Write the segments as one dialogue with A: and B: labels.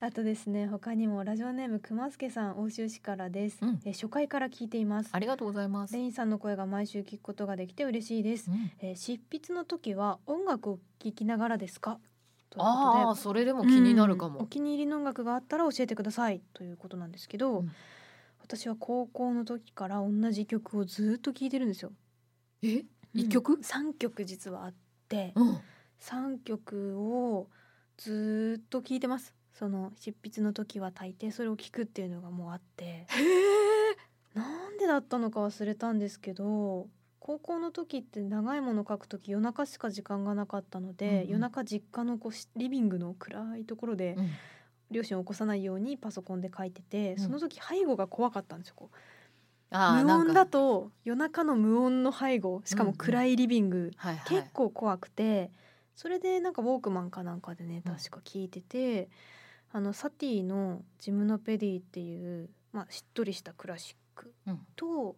A: あとですね他にもラジオネームくますけさん欧州市からです、
B: うん。
A: えー初回から聞いています。
B: ありがとうございます。
A: レインさんの声が毎週聞くことができて嬉しいです、
B: うん。
A: えー執筆の時は音楽を聴きながらですか？
B: ああそれでも気になるかも。
A: うん。お気に入りの音楽があったら教えてくださいということなんですけど、
B: うん。
A: 私は高校の時から同じ曲をずっと聴いてるんですよ。
B: え？一曲？
A: うん三曲実はあって
B: うん。
A: 三曲をずっと聴いてますその執筆の時は大抵それを聞くっていうのがもうあって。なんでだったのか忘れたんですけど高校の時って長いもの書く時夜中しか時間がなかったので、
B: うんうん。
A: 夜中実家のこうしリビングの暗いところで、
B: うん。
A: 両親を起こさないようにパソコンで書いてて、
B: ん。
A: その時背後が怖かったんですよこう。無音だと夜中の無音の背後しかも暗いリビング、
B: はいはい。
A: 結構怖くてそれでなんかウォークマンかなんかでね
B: うん
A: 確か聞いてて、あのサティの「ジムノペディ」っていう、まあ、しっとりしたクラシック
B: うん。
A: と、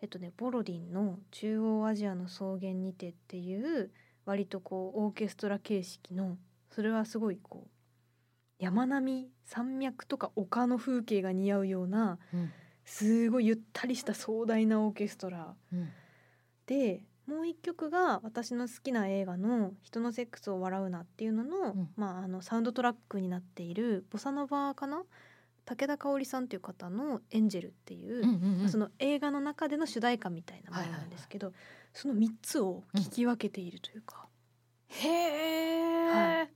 A: えっとねボロディンの「中央アジアの草原にて」っていう割とこうオーケストラ形式のそれはすごいこう山並み山脈とか丘の風景が似合うような
B: うん。
A: すごいゆったりした壮大なオーケストラ
B: うん。
A: でもう一曲が私の好きな映画の「人のセックスを笑うな」っていうのの,、
B: うん。
A: まあ、あのサウンドトラックになっているボサノバかな？武田香織さんっていう方の「エンジェル」っていう、
B: うんうんうん。
A: その映画の中での主題歌みたいなものなんですけど、その3つを聞き分けているというか、
B: へえ、
A: はい。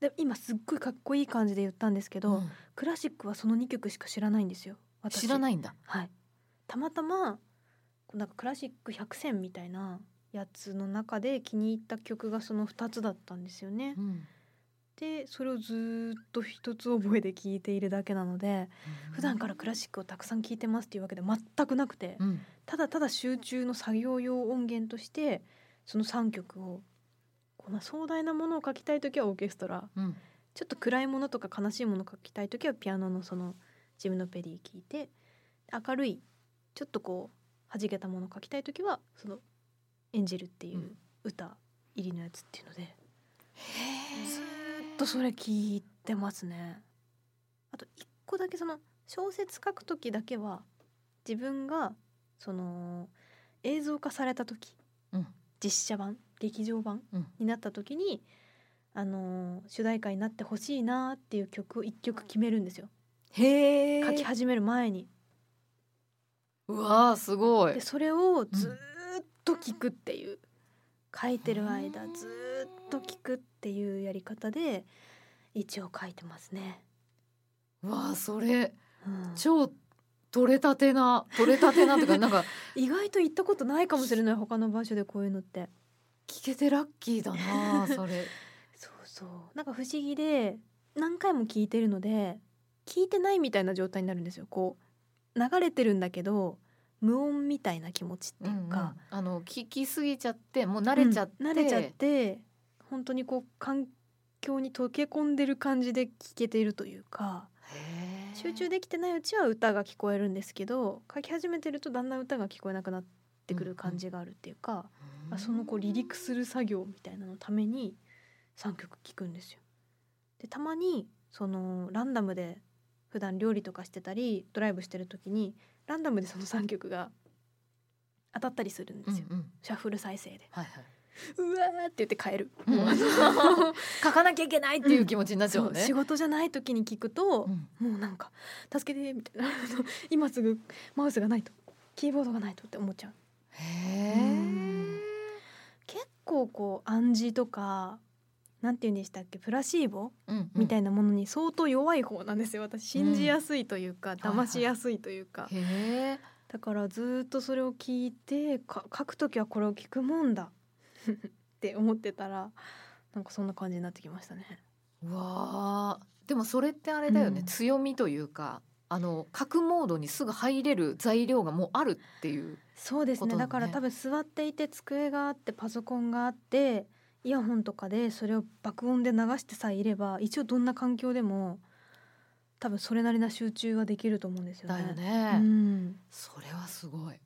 A: で今すっごいかっこいい感じで言ったんですけど、
B: うん。
A: クラシックはその2曲しか知らないんですよ私。
B: 知らないんだ。
A: はい、たまたまなんかクラシック100選みたいなやつの中で気に入った曲がその2つだったんですよね。
B: うん。
A: でそれをずーっと一つ覚えで聴いているだけなので普段からクラシックをたくさん聴いてますっていうわけで全くなくて
B: うん。
A: ただただ集中の作業用音源としてその3曲をこの壮大なものを書きたい時はオーケストラ
B: うん。
A: ちょっと暗いものとか悲しいものを書きたい時はピアノのそのジムノペディ聴いて明るいちょっとこう弾けたものを書きたい時はその「エンジェル」っていううん。歌入りのやつっていうので、ずーっとそれ聞いてますね。あと一個だけその小説書く時だけは自分がその映像化された時、
B: うん。
A: 実写版劇場版
B: うん。
A: になった時に、あのー主題歌になってほしいなっていう曲を一曲決めるんですよ。書き始める前に。
B: うわーすごい。
A: でそれをずーっと聞くっていう、書いてる間
B: うん。
A: ずーっと聞くっていうやり方で一応書いてますね。
B: うわーそれ
A: うん。
B: 超取れたてな取れたてなとかなんか
A: 意外と行ったことないかもしれない他の場所でこういうのって。
B: 聞けてラッキーだなそれ。
A: そうそう。なんか不思議で何回も聞いてるので聞いてないみたいな状態になるんですよこう流れてるんだけど無音みたいな気持ちっていうか、
B: うんうん。あの聞きすぎちゃってもう慣れちゃって、
A: うん慣れちゃって本当にこう環境に溶け込んでる感じで聞けているというか。集中できてないうちは歌が聞こえるんですけど書き始めてるとだんだん歌が聞こえなくなってくる感じがあるっていうか、あそのこう離陸する作業みたいなのために3曲聴くんですよ。でたまにそのランダムで普段料理とかしてたりドライブしてる時にランダムでその3曲が当たったりするんですよ、
B: うんうん。
A: シャッフル再生で。
B: はいはい。
A: うわーって言って帰る。
B: うん。書かなきゃいけないっていう気持ちになっちゃう
A: そう
B: のね
A: 仕事じゃない時に聞くと、
B: うん。
A: もうなんか助けてみたいな。今すぐマウスがないとキーボードがないとって思っちゃう。
B: へ
A: うん。結構こう暗示とかなんて言うんでしたっけ？プラシーボ？
B: え
A: みたいなものに相当弱い方なんですよ。私信じやすいというか、
B: はい
A: 騙しやすいというか、
B: へえ。
A: だからずっとそれを聞いてか書く時はこれを聞くもんだ。って思ってたらなんかそんな感じになってきましたね。
B: うわー。でもそれってあれだよね、
A: うん。
B: 強みというかあの書くモードにすぐ入れる材料がもうあるっていう
A: そうですね。
B: だ
A: から多分座っていて机があってパソコンがあってイヤホンとかでそれを爆音で流してさえいれば一応どんな環境でも多分それなりな集中はできると思うんですよね。
B: だよね、
A: うん、
B: それはすごい。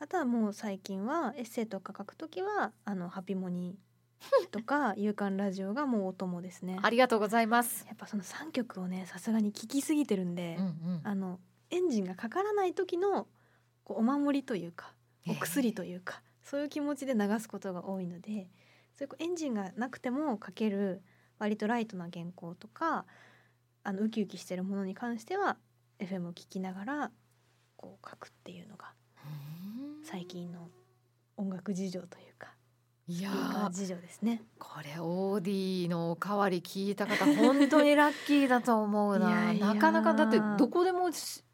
A: あとはもう最近はエッセイとか書くときはあのハピモニとか 夕刊ラジオがもうお供ですね
B: ありがとうございます。
A: やっぱその3曲をねさすがに聴きすぎてるんで、
B: うんうん
A: あのエンジンがかからない時のこうお守りというかお薬というか、そういう気持ちで流すことが多いのでそういうエンジンがなくても書ける割とライトな原稿とかあのウキウキしてるものに関しては FM を聞きながらこう書くっていうのが
B: うん
A: 最近の音楽事情というか
B: いや
A: 事情ですね。
B: これオーディのおかわり聞いた方本当にラッキーだと思うな なかなかだってどこでもし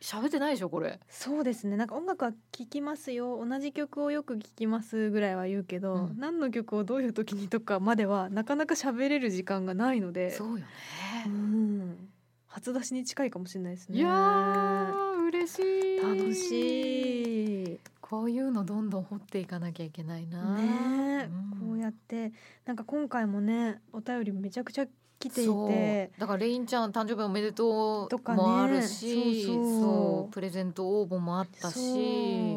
B: 喋ってないでしょこれ。
A: そうですねなんか音楽は聴きますよ同じ曲をよく聴きますぐらいは言うけど、
B: うん
A: 何の曲をどういう時にとかまではなかなか喋れる時間がないので
B: そうよね。
A: うん初出しに近いかもしれないですね
B: いやー嬉しい。
A: 楽しい
B: こういうのどんどん掘っていかなきゃいけないな。
A: ねえ、
B: うん。
A: こうやってなんか今回もねお便りめちゃくちゃ来ていて。
B: だからレインちゃん誕生日おめでと
A: とか
B: もあるし
A: そうそう。
B: そうプレゼント応募もあったし。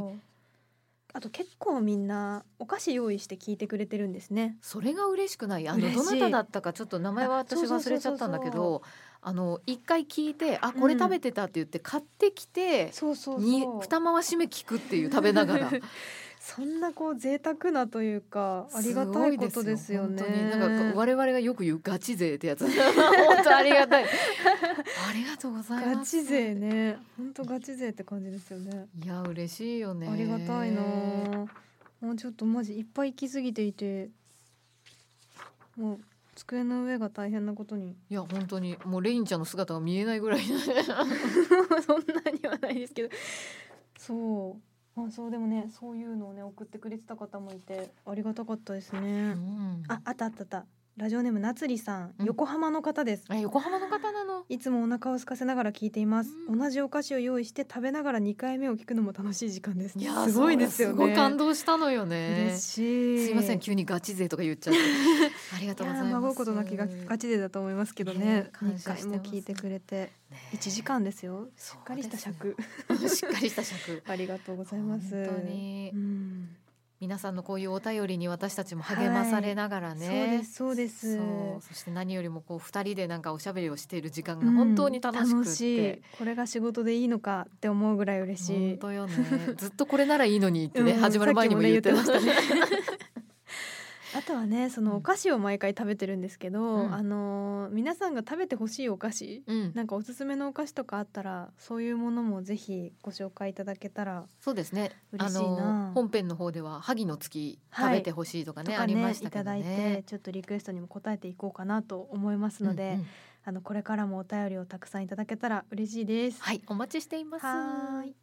A: あと結構みんなお菓子用意して聞いてくれてるんですね。
B: それが嬉しくない。あのどなただったかちょっと名前は私忘れちゃったんだけどあの一回聞いてあこれ食べてたって言って買ってきて、
A: そうそう
B: 二回し目聞くっていう食べながら。
A: そんなこう贅沢なというかありがたいことですよね。
B: よ本当に。なんか我々がよく言うガチ勢ってやつ。本当ありがたい。ありがとうございます。
A: ガチ勢ね、本当ガチ勢って感じですよね。
B: いや嬉しいよね。
A: ありがたいな。あ。もうちょっとマジいっぱい行き過ぎていて、もう机の上が大変なことに。
B: いや本当にもうレインちゃんの姿が見えないぐらい
A: そんなにはないですけど、そう。あそうでもねそういうのをね送ってくれてた方もいてありがたかったです
B: う
A: ね。
B: ん
A: ああったあったあった。ラジオネームなつりさん、
B: うん
A: 横浜の方です。
B: え横浜の方なの？
A: いつもお腹を空かせながら聞いています、
B: うん。
A: 同じお菓子を用意して食べながら2回目を聞くのも楽しい時間です。
B: いや
A: すごいですよね。
B: す。ごい感動したのよね。
A: 嬉しい。
B: すいません急にガチ勢とか言っちゃって。ありが
A: い
B: とうございます。
A: 孫うことなきがガチでだと思いますけど
B: ね。
A: ね2
B: 感謝してます。
A: 回も聞いてくれて
B: ね。
A: 1時間ですよ。しっかりした尺。
B: しっかりした尺。
A: ありがとうございます。
B: 本当に。
A: うん
B: 皆さんのこういうお便りに私たちも励まされながらね、
A: そうですそうです。
B: そう。そして何よりもこう二人でなんかおしゃべりをしている時間が本当に楽しく
A: うん
B: って、
A: い。これが仕事でいいのかって思うぐらい嬉しい。
B: 本当よね。ずっとこれならいいのにってね、
A: うん。
B: 始まる前にも言ってましたね
A: あとはねそのお菓子を毎回食べてるんですけど、
B: うん。
A: あのー皆さんが食べてほしいお菓子
B: うん、
A: なんかおすすめのお菓子とかあったらそういうものもぜひご紹介いただけたら
B: そうですね。
A: 嬉しいな。
B: 本編の方では萩の月食べてほしいとかね、
A: とかね
B: ありまし
A: いただい
B: たけどね
A: てちょっとリクエストにも答えていこうかなと思いますので、
B: うんうん。
A: あのこれからもお便りをたくさんいただけたら嬉しいです。
B: はいお待ちしています。
A: はーい